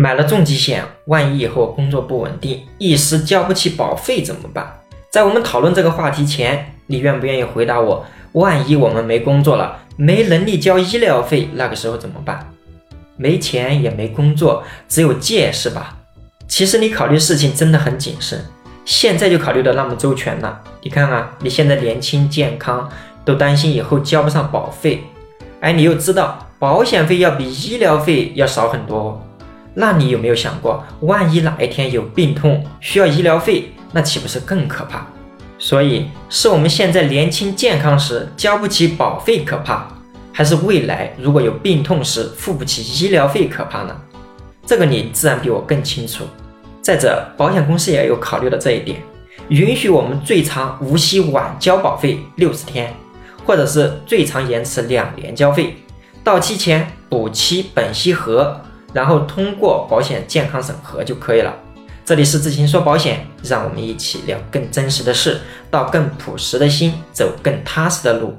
买了重疾险，万一以后工作不稳定，一时交不起保费怎么办？在我们讨论这个话题前，你愿不愿意回答我？万一我们没工作了，没能力交医疗费，那个时候怎么办？没钱也没工作，只有借是吧？其实你考虑事情真的很谨慎，现在就考虑的那么周全了。你看啊，你现在年轻健康，都担心以后交不上保费，哎，你又知道保险费要比医疗费要少很多，那你有没有想过，万一哪一天有病痛需要医疗费？那岂不是更可怕？所以是我们现在年轻健康时交不起保费可怕，还是未来如果有病痛时付不起医疗费可怕呢？这个你自然比我更清楚。再者，保险公司也有考虑到这一点，允许我们最长无息晚交保费六十天，或者是最长延迟两年交费，到期前补期本息和，然后通过保险健康审核就可以了。这里是自行说保险，让我们一起聊更真实的事，到更朴实的心，走更踏实的路。